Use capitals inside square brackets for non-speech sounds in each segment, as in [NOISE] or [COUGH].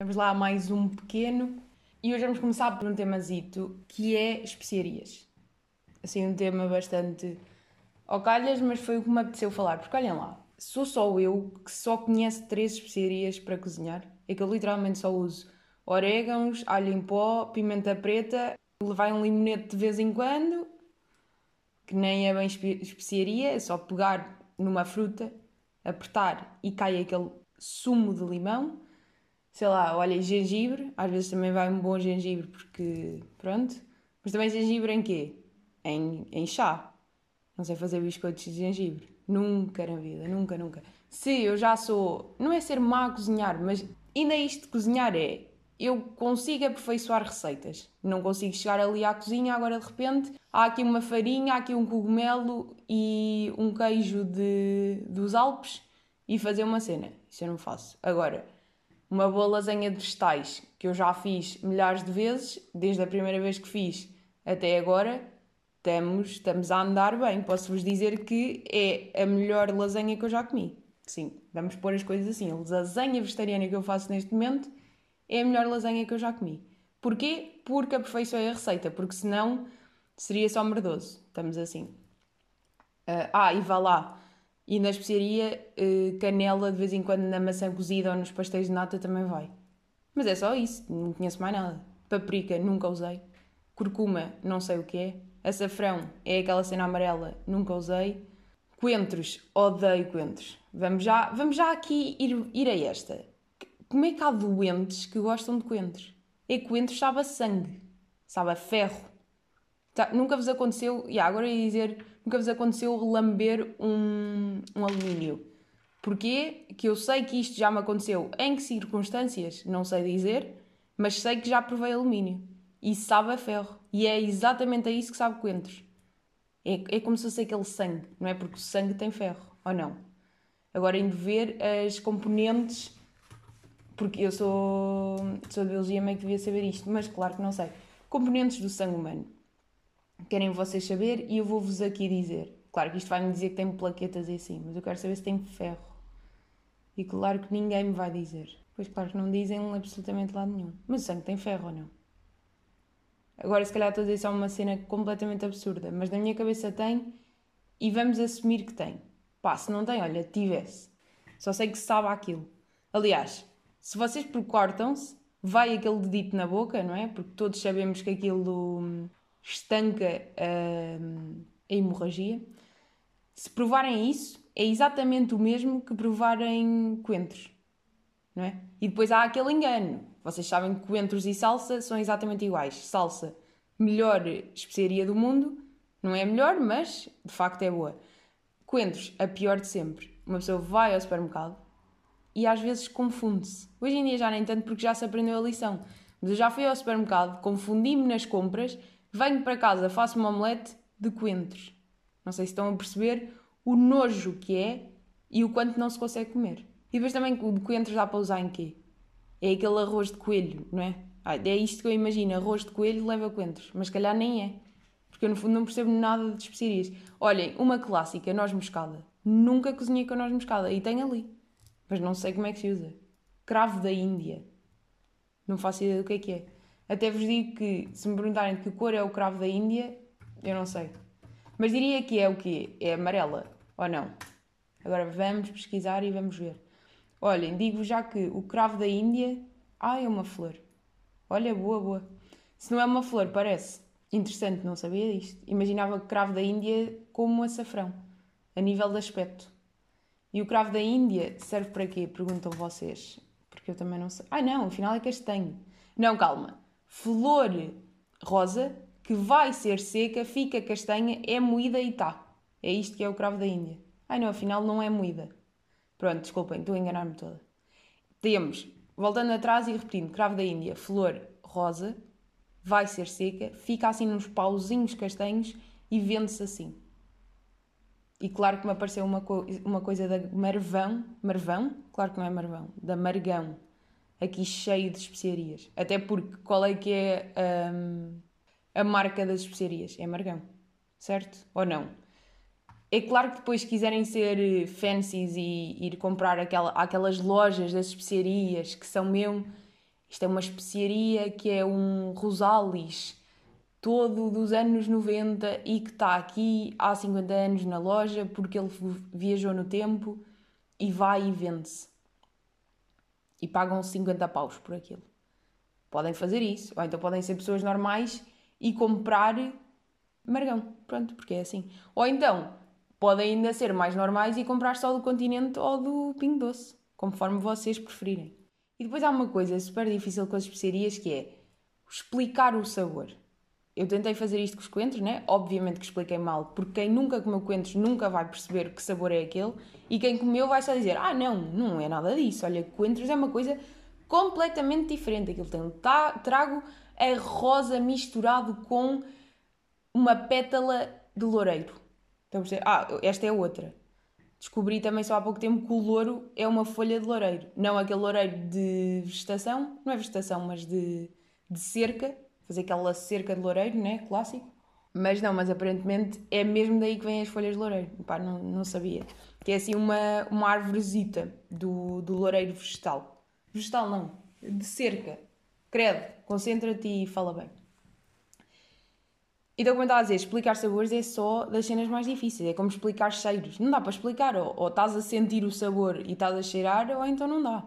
Vamos lá a mais um pequeno. E hoje vamos começar por um temazito que é especiarias. Assim, um tema bastante ao calhas, mas foi o que me apeteceu falar. Porque olhem lá, sou só eu que só conhece três especiarias para cozinhar. É que eu literalmente só uso orégãos, alho em pó, pimenta preta, levar um limonete de vez em quando, que nem é bem especiaria, é só pegar numa fruta, apertar e cai aquele sumo de limão sei lá, olha, gengibre, às vezes também vai um bom gengibre porque, pronto, mas também gengibre em quê? Em, em chá. Não sei fazer biscoitos de gengibre. Nunca na vida, nunca, nunca. Se eu já sou, não é ser má a cozinhar, mas ainda isto de cozinhar é, eu consigo aperfeiçoar receitas. Não consigo chegar ali à cozinha, agora de repente há aqui uma farinha, há aqui um cogumelo e um queijo de, dos Alpes e fazer uma cena. Isso eu não faço. Agora, uma boa lasanha de vegetais, que eu já fiz milhares de vezes, desde a primeira vez que fiz até agora, estamos, estamos a andar bem. Posso-vos dizer que é a melhor lasanha que eu já comi. Sim, vamos pôr as coisas assim. A lasanha vegetariana que eu faço neste momento é a melhor lasanha que eu já comi. Porquê? Porque aperfeiçoei a receita, porque senão seria só merdoso. Estamos assim. Uh, ah, e vá lá e na especiaria, eh, canela de vez em quando na maçã cozida ou nos pastéis de nata também vai. Mas é só isso, não conheço mais nada. Paprika, nunca usei. Curcuma, não sei o que é. Açafrão, é aquela cena amarela, nunca usei. Coentros, odeio coentros. Vamos já, vamos já aqui ir, ir a esta. Como é que há doentes que gostam de coentros? É coentros sabe a sangue, sabe a ferro. Tá, nunca vos aconteceu, e agora ia dizer nunca vos aconteceu lamber um, um alumínio. Porquê? Que eu sei que isto já me aconteceu. Em que circunstâncias? Não sei dizer, mas sei que já provei alumínio. E sabe a ferro. E é exatamente a isso que sabe coentros. É, é como se fosse aquele sangue, não é? Porque o sangue tem ferro, ou não? Agora, em ver as componentes, porque eu sou, sou de biologia, meio que devia saber isto, mas claro que não sei. Componentes do sangue humano querem vocês saber e eu vou-vos aqui dizer. Claro que isto vai-me dizer que tem plaquetas e assim, mas eu quero saber se tem ferro. E claro que ninguém me vai dizer. Pois claro que não dizem absolutamente lado nenhum. Mas o sangue tem ferro ou não? Agora, se calhar estou a dizer só uma cena completamente absurda, mas na minha cabeça tem e vamos assumir que tem. Pá, se não tem, olha, tivesse. Só sei que sabe aquilo. Aliás, se vocês cortam-se, vai aquele dedito na boca, não é? Porque todos sabemos que aquilo estanca hum, a hemorragia. Se provarem isso, é exatamente o mesmo que provarem coentros, não é? E depois há aquele engano. Vocês sabem que coentros e salsa são exatamente iguais. Salsa, melhor especiaria do mundo, não é melhor, mas de facto é boa. Coentros, a pior de sempre. Uma pessoa vai ao supermercado e às vezes confunde-se. Hoje em dia já nem tanto porque já se aprendeu a lição. Mas eu já fui ao supermercado, confundi-me nas compras Venho para casa, faço uma omelete de coentros. Não sei se estão a perceber o nojo que é e o quanto não se consegue comer. E depois também o de coentros dá para usar em quê? É aquele arroz de coelho, não é? Ah, é isto que eu imagino, arroz de coelho leva coentros, mas calhar nem é. Porque eu no fundo não percebo nada de especiarias. Olhem, uma clássica, noz moscada. Nunca cozinhei com noz moscada e tem ali. Mas não sei como é que se usa. Cravo da Índia. Não faço ideia do que é que é. Até vos digo que, se me perguntarem de que cor é o cravo da Índia, eu não sei. Mas diria que é o quê? É amarela ou não? Agora vamos pesquisar e vamos ver. Olhem, digo já que o cravo da Índia. Ah, é uma flor. Olha, boa, boa. Se não é uma flor, parece. Interessante, não sabia disto. Imaginava o cravo da Índia como açafrão, a nível de aspecto. E o cravo da Índia serve para quê? Perguntam vocês. Porque eu também não sei. Ah, não, afinal é castanho. Não, calma flor rosa que vai ser seca, fica castanha, é moída e está. É isto que é o cravo da Índia. Ai não, afinal não é moída. Pronto, desculpem, estou a enganar-me toda. Temos, voltando atrás e repetindo, cravo da Índia, flor rosa, vai ser seca, fica assim nos pauzinhos castanhos e vende-se assim. E claro que me apareceu uma, co uma coisa da marvão, marvão? Claro que não é marvão, da margão aqui cheio de especiarias. Até porque qual é que é um, a marca das especiarias? É Margão, certo? Ou não? É claro que depois, se quiserem ser fancies e ir comprar aquela, aquelas lojas das especiarias que são mesmo, isto é uma especiaria que é um Rosalis todo dos anos 90 e que está aqui há 50 anos na loja porque ele viajou no tempo e vai e vende-se. E pagam 50 paus por aquilo. Podem fazer isso. Ou então podem ser pessoas normais e comprar Margão. Pronto, porque é assim. Ou então podem ainda ser mais normais e comprar só do continente ou do Pingo Doce, conforme vocês preferirem. E depois há uma coisa super difícil com as especiarias que é explicar o sabor. Eu tentei fazer isto com os coentros, né? Obviamente que expliquei mal, porque quem nunca comeu coentros nunca vai perceber que sabor é aquele, e quem comeu vai só dizer: Ah, não, não é nada disso. Olha, coentros é uma coisa completamente diferente. Aquilo tem um trago a rosa misturado com uma pétala de loureiro. Perceber? Ah, esta é outra. Descobri também só há pouco tempo que o louro é uma folha de loureiro. Não aquele loureiro de vegetação, não é vegetação, mas de, de cerca. Fazer aquela cerca de loureiro, né? Clássico. Mas não, mas aparentemente é mesmo daí que vêm as folhas de loureiro. Pá, não, não sabia. Que é assim uma, uma árvorezita do, do loureiro vegetal. Vegetal não, de cerca. Credo, concentra-te e fala bem. Então, como eu estava a dizer, explicar sabores é só das cenas mais difíceis. É como explicar cheiros. Não dá para explicar. Ou, ou estás a sentir o sabor e estás a cheirar, ou então não dá.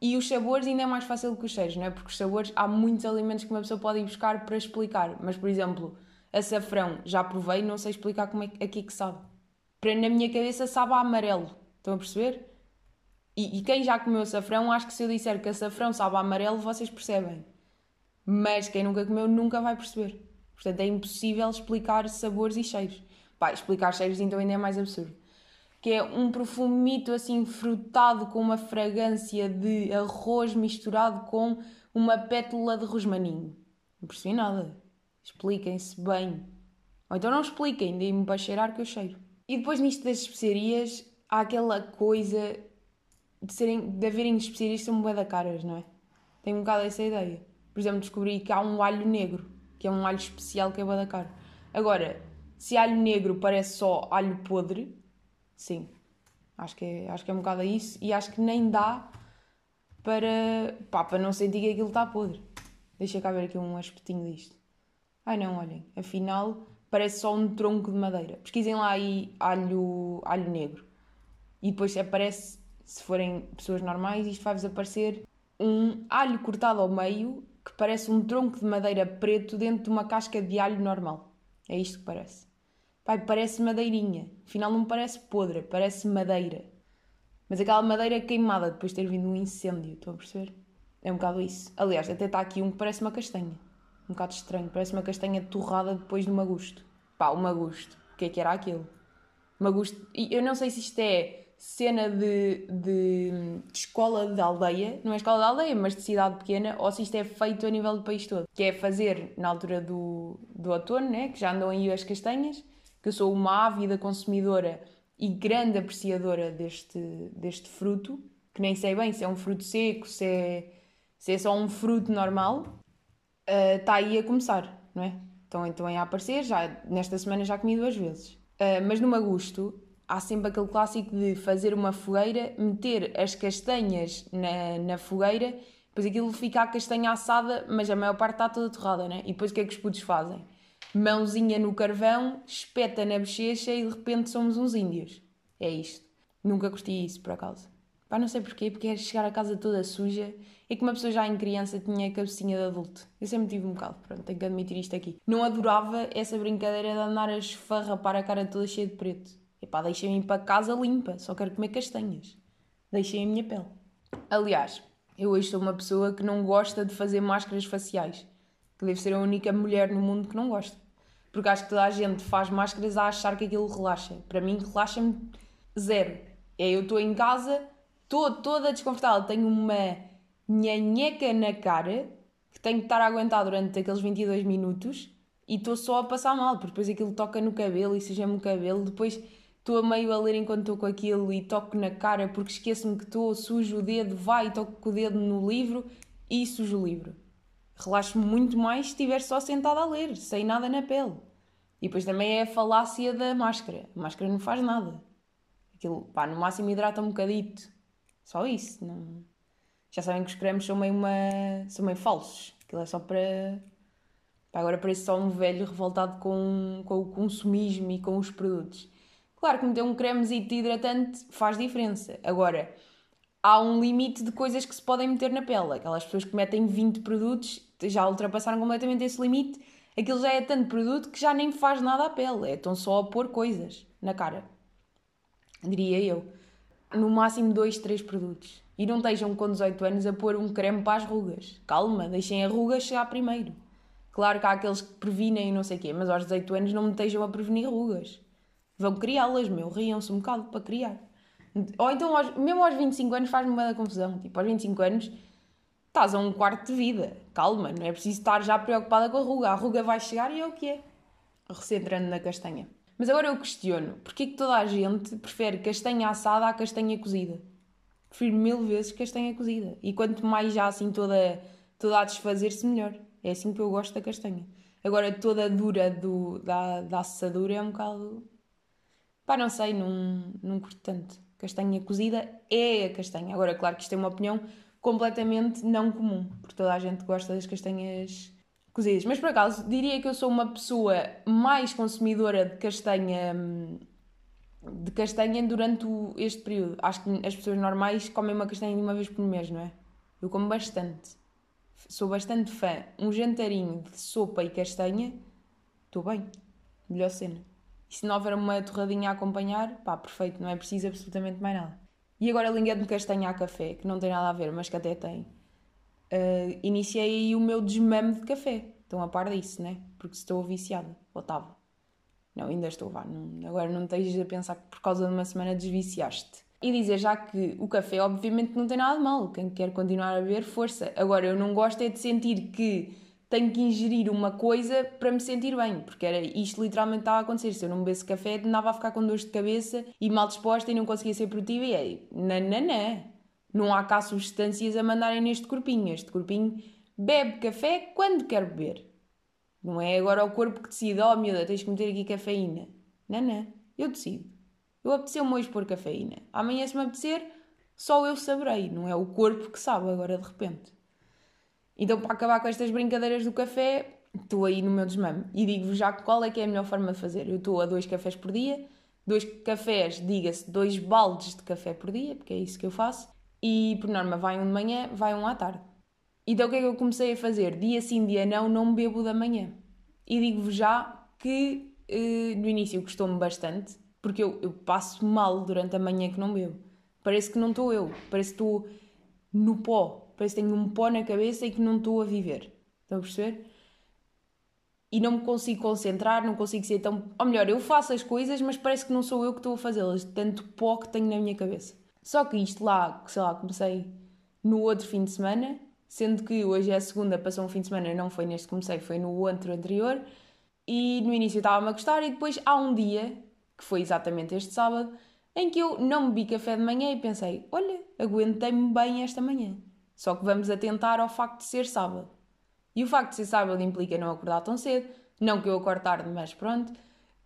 E os sabores ainda é mais fácil que os cheiros, não é? Porque os sabores, há muitos alimentos que uma pessoa pode ir buscar para explicar. Mas, por exemplo, açafrão, já provei, não sei explicar como é aqui que sabe. Para, na minha cabeça, sabe a amarelo. Estão a perceber? E, e quem já comeu açafrão, acho que se eu disser que açafrão sabe a amarelo, vocês percebem. Mas quem nunca comeu, nunca vai perceber. Portanto, é impossível explicar sabores e cheiros. Pá, explicar cheiros então ainda é mais absurdo. Que é um perfumito assim frutado com uma fragrância de arroz misturado com uma pétala de rosmaninho. Não percebi nada. Expliquem-se bem. Ou então não expliquem, deem-me para cheirar que eu cheiro. E depois nisto das especiarias, há aquela coisa de, serem, de haverem especiarias que são bué da caras, não é? Tenho um bocado essa ideia. Por exemplo, descobri que há um alho negro que é um alho especial que é da caro. Agora, se alho negro parece só alho podre, sim, acho que é, acho que é um bocado isso e acho que nem dá para, pá, para não sentir que aquilo está podre. Deixa cá ver aqui um aspectinho disto. Ai não, olhem, afinal parece só um tronco de madeira. Pesquisem lá aí alho, alho negro. E depois aparece, se forem pessoas normais, isto vai-vos aparecer um alho cortado ao meio que parece um tronco de madeira preto dentro de uma casca de alho normal. É isto que parece. Pai, parece madeirinha. Afinal, não parece podre, parece madeira. Mas aquela madeira queimada depois de ter vindo um incêndio, estão a perceber? É um bocado isso. Aliás, até está aqui um que parece uma castanha. Um bocado estranho. Parece uma castanha torrada depois de um magusto. Pá, o magusto. O que é que era aquilo? Magusto. E eu não sei se isto é cena de, de, de, escola de aldeia, não é escola de aldeia, mas de cidade pequena, ou se isto é feito a nível do país todo. Que é fazer na altura do, do outono, né, que já andam aí as castanhas, que eu sou uma ávida consumidora e grande apreciadora deste, deste fruto, que nem sei bem se é um fruto seco, se é, se é só um fruto normal, está uh, aí a começar, não é? Então, então é a aparecer, já, nesta semana já comi duas vezes. Uh, mas no Magusto há sempre aquele clássico de fazer uma fogueira, meter as castanhas na, na fogueira, depois aquilo fica a castanha assada, mas a maior parte está toda torrada, né? E depois o que é que os putos fazem? Mãozinha no carvão, espeta na bochecha e de repente somos uns índios. É isto. Nunca curti isso, por acaso. Pá, não sei porquê, porque era chegar a casa toda suja e que uma pessoa já em criança tinha a cabecinha de adulto. Eu sempre tive um bocado, pronto, tenho que admitir isto aqui. Não adorava essa brincadeira de andar a esfarrapar a cara toda cheia de preto. Epá, deixem-me ir para casa limpa, só quero comer castanhas. Deixem a minha pele. Aliás, eu hoje sou uma pessoa que não gosta de fazer máscaras faciais. Que deve ser a única mulher no mundo que não gosta. Porque acho que toda a gente faz máscaras a achar que aquilo relaxa. Para mim, relaxa-me zero. É eu estou em casa, estou toda desconfortável, tenho uma nhanheca na cara que tenho que estar a aguentar durante aqueles 22 minutos e estou só a passar mal, porque depois aquilo toca no cabelo e seja-me o cabelo, depois estou a meio a ler enquanto estou com aquilo e toco na cara porque esqueço-me que estou, sujo o dedo, vai e toco com o dedo no livro e sujo o livro. Relaxo-me muito mais se estiver só sentada a ler, sem nada na pele. E depois também é a falácia da máscara. A máscara não faz nada. Aquilo, pá, no máximo hidrata um bocadito. Só isso. Não, Já sabem que os cremes são meio, uma... são meio falsos. Aquilo é só para. Pá, agora parece só um velho revoltado com, com o consumismo e com os produtos. Claro que meter um cremezito hidratante faz diferença. Agora, há um limite de coisas que se podem meter na pele. Aquelas pessoas que metem 20 produtos já ultrapassaram completamente esse limite. Aquilo já é tanto produto que já nem faz nada à pele. É tão só a pôr coisas na cara. Diria eu. No máximo 2, 3 produtos. E não estejam com 18 anos a pôr um creme para as rugas. Calma, deixem a ruga chegar primeiro. Claro que há aqueles que previnem e não sei o quê, mas aos 18 anos não me estejam a prevenir rugas. Vão criá-las, meu. Riam-se um bocado para criar. Ou então, mesmo aos 25 anos faz-me uma confusão. Tipo, aos 25 anos estás a um quarto de vida. Calma, não é preciso estar já preocupada com a ruga. A ruga vai chegar e é o que é. Recentrando na castanha. Mas agora eu questiono, porquê que toda a gente prefere castanha assada à castanha cozida? Prefiro mil vezes castanha cozida. E quanto mais já assim toda, toda a desfazer-se, melhor. É assim que eu gosto da castanha. Agora toda dura do, da, da assadura é um bocado... Pá, não sei, não, não curto tanto castanha cozida é a castanha. Agora, claro que isto é uma opinião completamente não comum, porque toda a gente gosta das castanhas cozidas. Mas por acaso, diria que eu sou uma pessoa mais consumidora de castanha de castanha durante este período. Acho que as pessoas normais comem uma castanha de uma vez por mês, não é? Eu como bastante. Sou bastante fã. Um jantarinho de sopa e castanha, estou bem. Melhor cena. E se não houver uma torradinha a acompanhar, pá, perfeito, não é preciso absolutamente mais nada. E agora linguete de castanha a café, que não tem nada a ver, mas que até tem. Uh, iniciei aí o meu desmame de café. Estão a par disso, né? Porque estou viciada. Ou estava. Não, ainda estou, vá. Não, agora não estejas a pensar que por causa de uma semana desviciaste. E dizer já que o café, obviamente, não tem nada de mal. Quem quer continuar a beber, força. Agora, eu não gosto é de sentir que tenho que ingerir uma coisa para me sentir bem, porque era isto literalmente estava a acontecer. Se eu não bebesse café, andava a ficar com dores de cabeça e mal disposta e não conseguia ser produtiva. E aí, nananã, não há cá substâncias a mandarem neste corpinho. Este corpinho bebe café quando quer beber. Não é agora o corpo que decide, oh miúda, tens que meter aqui cafeína. Não, eu decido. Eu apeteceu-me hoje pôr cafeína. Amanhã, se me apetecer, só eu saberei. Não é o corpo que sabe agora de repente. Então, para acabar com estas brincadeiras do café, estou aí no meu desmame. E digo-vos já qual é que é a melhor forma de fazer. Eu estou a dois cafés por dia. Dois cafés, diga-se, dois baldes de café por dia, porque é isso que eu faço. E, por norma, vai um de manhã, vai um à tarde. Então, o que é que eu comecei a fazer? Dia sim, dia não, não bebo da manhã. E digo-vos já que eh, no início custou-me bastante, porque eu, eu passo mal durante a manhã que não bebo. Parece que não estou eu, parece que estou no pó, parece que tenho um pó na cabeça e que não estou a viver. Estão a perceber? E não me consigo concentrar, não consigo ser tão. Ou melhor, eu faço as coisas, mas parece que não sou eu que estou a fazê-las, tanto pó que tenho na minha cabeça. Só que isto lá, sei lá, comecei no outro fim de semana, sendo que hoje é a segunda, passou um fim de semana, não foi neste que comecei, foi no outro anterior. E no início estava-me a gostar, e depois há um dia, que foi exatamente este sábado, em que eu não bebi café de manhã e pensei: olha, aguentei-me bem esta manhã. Só que vamos atentar ao facto de ser sábado. E o facto de ser sábado implica não acordar tão cedo, não que eu acorde tarde, mas pronto,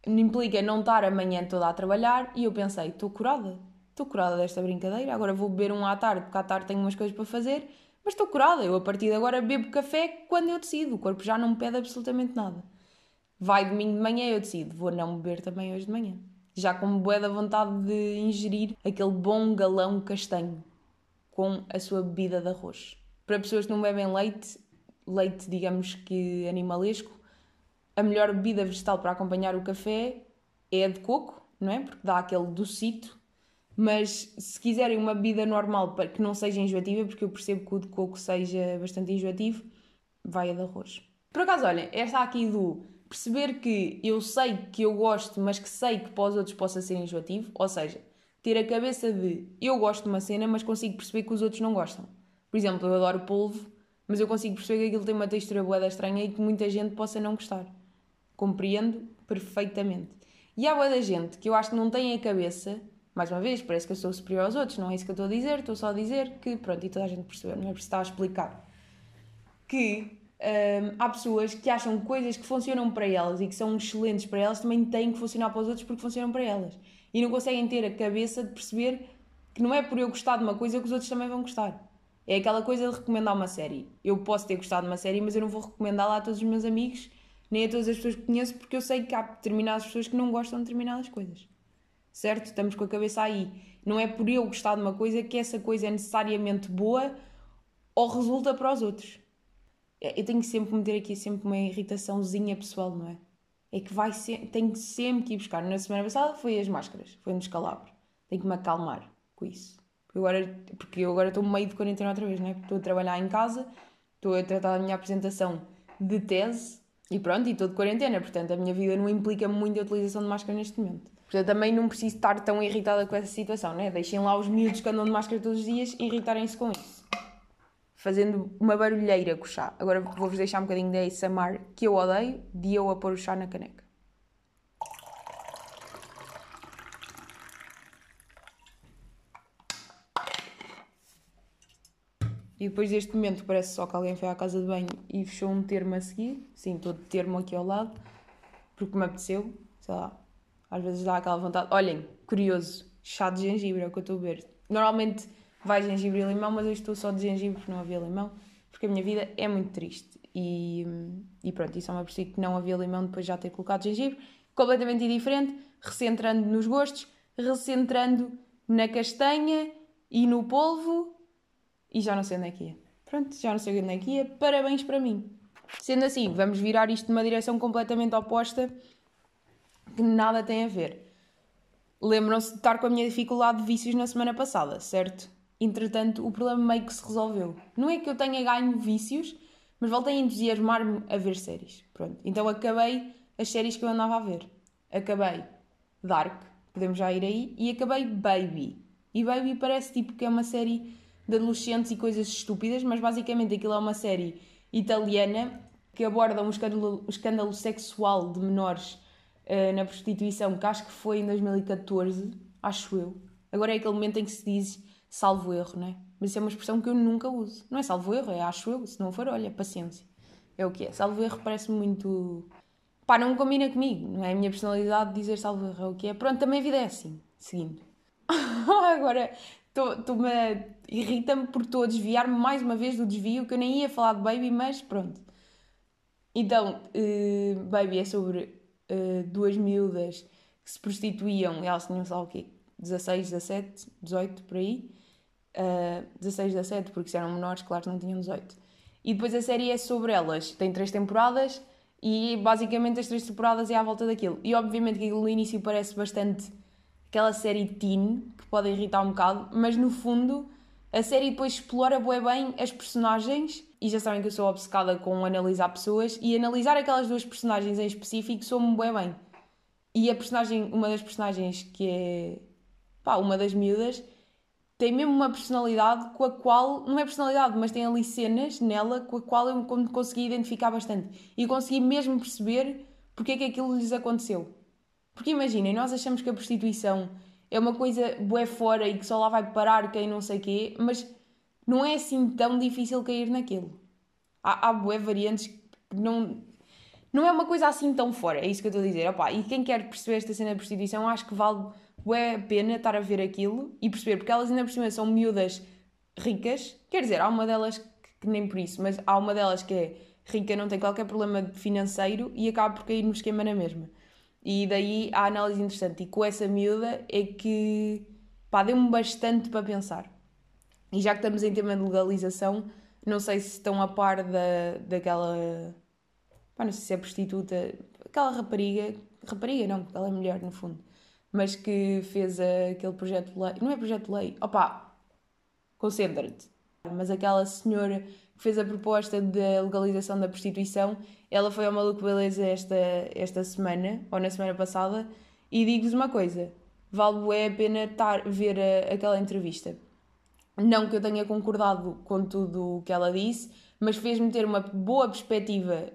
implica não estar a manhã toda a trabalhar. E eu pensei: estou curada, estou curada desta brincadeira, agora vou beber um à tarde, porque à tarde tenho umas coisas para fazer, mas estou curada. Eu a partir de agora bebo café quando eu decido, o corpo já não me pede absolutamente nada. Vai domingo de manhã, eu decido, vou não beber também hoje de manhã. Já com bué da vontade de ingerir aquele bom galão castanho com a sua bebida de arroz. Para pessoas que não bebem leite, leite, digamos que animalesco, a melhor bebida vegetal para acompanhar o café é a de coco, não é? Porque dá aquele docito. Mas se quiserem uma bebida normal para que não seja enjoativa, porque eu percebo que o de coco seja bastante enjoativo, vai a de arroz. Por acaso, olhem, esta aqui do perceber que eu sei que eu gosto, mas que sei que para os outros possa ser enjoativo, ou seja, ter a cabeça de eu gosto de uma cena, mas consigo perceber que os outros não gostam. Por exemplo, eu adoro polvo, mas eu consigo perceber que aquilo tem uma textura boeda estranha e que muita gente possa não gostar. Compreendo perfeitamente. E há boa gente que eu acho que não tem a cabeça, mais uma vez, parece que eu sou superior aos outros, não é isso que eu estou a dizer, estou só a dizer que, pronto, e toda a gente percebeu, não é preciso estar a explicar. Que hum, há pessoas que acham coisas que funcionam para elas e que são excelentes para elas também têm que funcionar para os outros porque funcionam para elas e não conseguem ter a cabeça de perceber que não é por eu gostar de uma coisa que os outros também vão gostar. É aquela coisa de recomendar uma série. Eu posso ter gostado de uma série, mas eu não vou recomendá-la a todos os meus amigos, nem a todas as pessoas que conheço, porque eu sei que há determinadas pessoas que não gostam de determinadas coisas. Certo? Estamos com a cabeça aí. Não é por eu gostar de uma coisa que essa coisa é necessariamente boa ou resulta para os outros. É, eu tenho que sempre meter aqui sempre uma irritaçãozinha pessoal, não é? É que vai ser, tenho sempre que ir buscar. Na semana passada foi as máscaras, foi um descalabro. Tenho que me acalmar com isso. Porque, agora, porque eu agora estou meio de quarentena outra vez, não é? Porque estou a trabalhar em casa, estou a tratar da minha apresentação de tese e pronto, e estou de quarentena. Portanto, a minha vida não implica muito a utilização de máscara neste momento. Portanto, também não preciso estar tão irritada com essa situação, né? Deixem lá os miúdos que andam de máscara todos os dias irritarem-se com isso. Fazendo uma barulheira com o chá. Agora vou-vos deixar um bocadinho de ASMR que eu odeio, de eu a pôr o chá na caneca. E depois deste momento parece só que alguém foi à casa de banho e fechou um termo a seguir. Sim, de termo aqui ao lado, porque me apeteceu, sei lá, às vezes dá aquela vontade. Olhem, curioso, chá de gengibre é o que eu estou a ver. Normalmente vai gengibre e limão, mas eu estou só de gengibre porque não havia limão, porque a minha vida é muito triste. E, e pronto, isso é uma percebi que não havia limão depois de já ter colocado gengibre. Completamente diferente, recentrando nos gostos, recentrando na castanha e no polvo e já não sei onde é que ia. Pronto, já não sei onde é que ia. Parabéns para mim. Sendo assim, vamos virar isto numa direção completamente oposta que nada tem a ver. Lembram-se de estar com a minha dificuldade de vícios na semana passada, certo? Entretanto, o problema meio que se resolveu. Não é que eu tenha ganho vícios, mas voltei a entusiasmar-me a ver séries. Pronto. Então acabei as séries que eu andava a ver. Acabei Dark, podemos já ir aí, e acabei Baby. E Baby parece tipo que é uma série de adolescentes e coisas estúpidas, mas basicamente aquilo é uma série italiana que aborda um escândalo, um escândalo sexual de menores uh, na prostituição, que acho que foi em 2014, acho eu. Agora é aquele momento em que se diz salvo erro, não é? Mas isso é uma expressão que eu nunca uso. Não é salvo erro, é acho eu. Se não for, olha, paciência. É o que é. Salvo erro parece muito. Pá, não combina comigo. Não é a minha personalidade dizer salvo erro. É o que é. Pronto, também a vida é assim. Seguindo. [LAUGHS] Agora, estou-me irrita-me porque estou a desviar-me mais uma vez do desvio que eu nem ia falar de Baby, mas pronto. Então, uh, Baby é sobre uh, duas miúdas que se prostituíam, elas tinham, sei lá o quê, 16, 17, 18, por aí. Uh, 16, 17, porque se eram menores, claro não tinham 18. E depois a série é sobre elas. Tem três temporadas e basicamente as três temporadas é à volta daquilo. E obviamente que no início parece bastante aquela série teen, que pode irritar um bocado, mas no fundo a série depois explora bem as personagens e já sabem que eu sou obcecada com analisar pessoas e analisar aquelas duas personagens em específico sou-me bem bem. E a personagem, uma das personagens que é pá, uma das miúdas, tem mesmo uma personalidade com a qual, não é personalidade, mas tem ali cenas nela com a qual eu consegui identificar bastante e consegui mesmo perceber porque é que aquilo lhes aconteceu. Porque imaginem, nós achamos que a prostituição é uma coisa bué fora e que só lá vai parar quem não sei quê, mas não é assim tão difícil cair naquilo. Há, há bué variantes que não... Não é uma coisa assim tão fora, é isso que eu estou a dizer. Opa, e quem quer perceber esta cena da prostituição, acho que vale a pena estar a ver aquilo e perceber, porque elas ainda por cima são miúdas ricas. Quer dizer, há uma delas que, que nem por isso, mas há uma delas que é rica, não tem qualquer problema financeiro e acaba por cair no esquema na mesma. E daí a análise interessante. E com essa miúda é que pá, deu-me bastante para pensar. E já que estamos em tema de legalização, não sei se estão a par da, daquela. Pá, não sei se é prostituta. Aquela rapariga. Rapariga não, ela é mulher no fundo. Mas que fez aquele projeto de lei. Não é projeto de lei. Opá! Concentra-te. Mas aquela senhora que fez a proposta da legalização da prostituição ela foi ao Maluco Beleza esta, esta semana, ou na semana passada, e digo-vos uma coisa: vale é a pena tar, ver a, aquela entrevista. Não que eu tenha concordado com tudo o que ela disse, mas fez-me ter uma boa perspectiva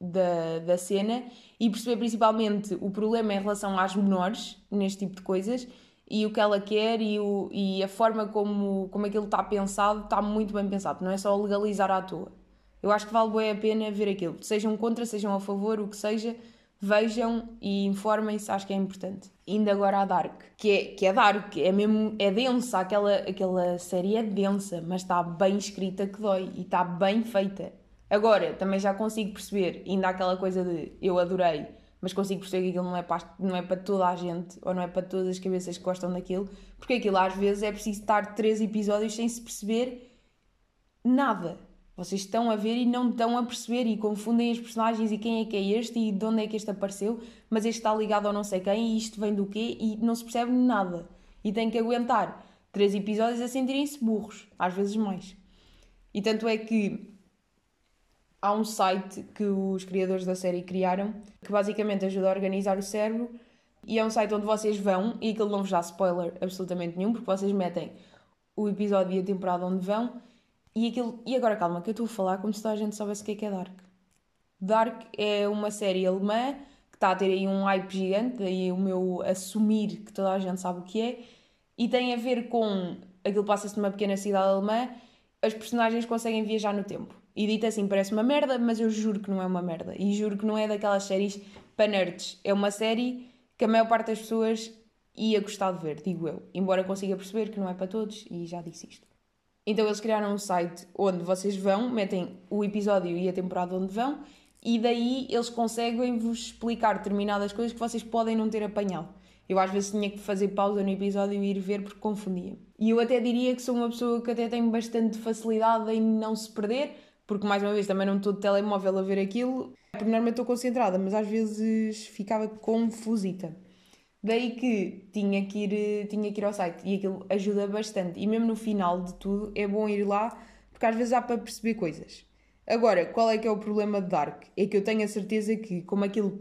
da, da cena e perceber principalmente o problema em relação às menores, neste tipo de coisas, e o que ela quer e, o, e a forma como, como aquilo está pensado, está muito bem pensado, não é só legalizar à toa. Eu acho que vale bem a pena ver aquilo. Sejam contra, sejam a favor, o que seja, vejam e informem-se, acho que é importante. Indo agora à Dark, que é, que é Dark, é mesmo, é densa, aquela, aquela série é densa, mas está bem escrita que dói e está bem feita. Agora, também já consigo perceber, ainda aquela coisa de eu adorei, mas consigo perceber que aquilo não é, para, não é para toda a gente, ou não é para todas as cabeças que gostam daquilo, porque aquilo às vezes é preciso estar três episódios sem se perceber nada. Vocês estão a ver e não estão a perceber e confundem os personagens e quem é que é este e de onde é que este apareceu, mas este está ligado a não sei quem e isto vem do quê e não se percebe nada. E tem que aguentar três episódios a sentirem-se burros, às vezes mais. E tanto é que há um site que os criadores da série criaram que basicamente ajuda a organizar o cérebro e é um site onde vocês vão e aquilo não vos dá spoiler absolutamente nenhum porque vocês metem o episódio e a temporada onde vão e aquilo. E agora calma, que eu estou a falar como se toda a gente soubesse o que é que é Dark. Dark é uma série alemã que está a ter aí um hype gigante, daí o meu assumir que toda a gente sabe o que é, e tem a ver com aquilo passa-se numa pequena cidade alemã, as personagens conseguem viajar no tempo. E dito assim, parece uma merda, mas eu juro que não é uma merda. E juro que não é daquelas séries para nerds. É uma série que a maior parte das pessoas ia gostar de ver, digo eu. Embora consiga perceber que não é para todos, e já disse isto. Então eles criaram um site onde vocês vão, metem o episódio e a temporada onde vão, e daí eles conseguem-vos explicar determinadas coisas que vocês podem não ter apanhado. Eu às vezes tinha que fazer pausa no episódio e ir ver porque confundia. E eu até diria que sou uma pessoa que até tem bastante facilidade em não se perder, porque mais uma vez também não estou de telemóvel a ver aquilo. Porque normalmente estou concentrada, mas às vezes ficava confusita. Daí que tinha que, ir, tinha que ir ao site e aquilo ajuda bastante. E mesmo no final de tudo é bom ir lá porque às vezes há para perceber coisas. Agora, qual é que é o problema de Dark? É que eu tenho a certeza que, como aquilo,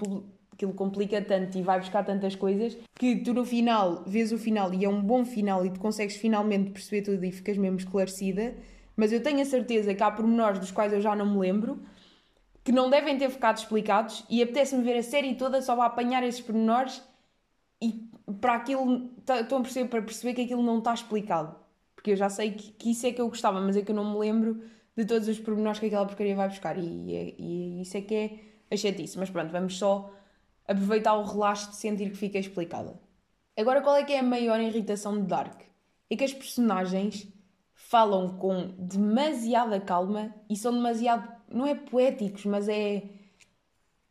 aquilo complica tanto e vai buscar tantas coisas, que tu no final vês o final e é um bom final e tu consegues finalmente perceber tudo e ficas mesmo esclarecida. Mas eu tenho a certeza que há pormenores dos quais eu já não me lembro que não devem ter ficado explicados e apetece-me ver a série toda só para apanhar esses pormenores e para aquilo estão a perceber, para perceber que aquilo não está explicado. Porque eu já sei que, que, isso é que eu gostava, mas é que eu não me lembro de todos os pormenores que aquela porcaria vai buscar. E, e, e isso é que é a chatice. Mas pronto, vamos só aproveitar o relaxo de sentir que fica explicada. Agora, qual é que é a maior irritação de Dark? É que as personagens falam com demasiada calma e são demasiado. não é poéticos, mas é.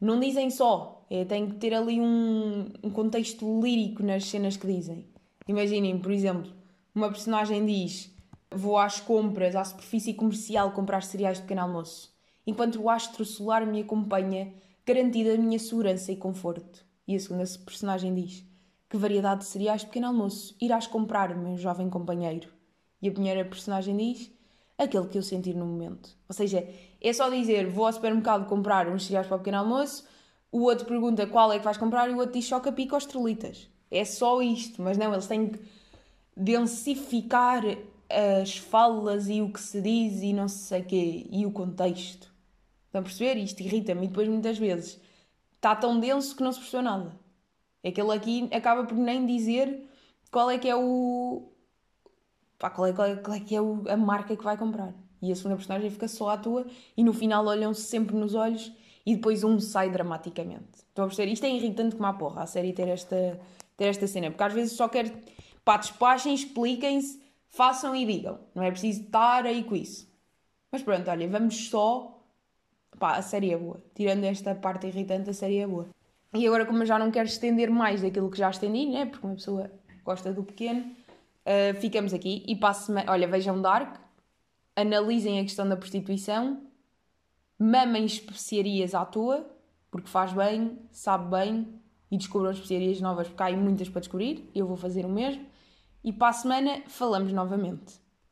não dizem só é, tem que ter ali um, um contexto lírico nas cenas que dizem. Imaginem, por exemplo, uma personagem diz: Vou às compras, à superfície comercial comprar cereais de pequeno almoço, enquanto o astro solar me acompanha, garantida a minha segurança e conforto. E a segunda personagem diz: Que variedade de cereais de pequeno almoço irás comprar, meu jovem companheiro? E a primeira personagem diz: Aquele que eu sentir no momento. Ou seja, é só dizer: Vou ao supermercado comprar uns cereais para o pequeno almoço o outro pergunta qual é que vais comprar e o outro diz choca-pica ou estrelitas. É só isto, mas não, eles têm que densificar as falas e o que se diz e não sei o quê, e o contexto. Estão a perceber? Isto irrita-me e depois muitas vezes está tão denso que não se percebeu nada. Aquele aqui acaba por nem dizer qual é que é o. Pá, qual é, qual é, qual é que é o, a marca que vai comprar. E a segunda personagem fica só à tua e no final olham-se sempre nos olhos e depois um sai dramaticamente. Estão a perceber? Isto é irritante como a porra, a série ter esta, ter esta cena, porque às vezes só quer. pá, despachem, expliquem-se, façam e digam. Não é preciso estar aí com isso. Mas pronto, olha, vamos só. Pá, a série é boa. Tirando esta parte irritante, a série é boa. E agora, como eu já não quero estender mais daquilo que já estendi, né? Porque uma pessoa gosta do pequeno, uh, ficamos aqui. E passo Olha, vejam Dark, analisem a questão da prostituição mamem especiarias à toa, porque faz bem, sabe bem e descubram especiarias novas, porque há aí muitas para descobrir. Eu vou fazer o mesmo. E para a semana falamos novamente.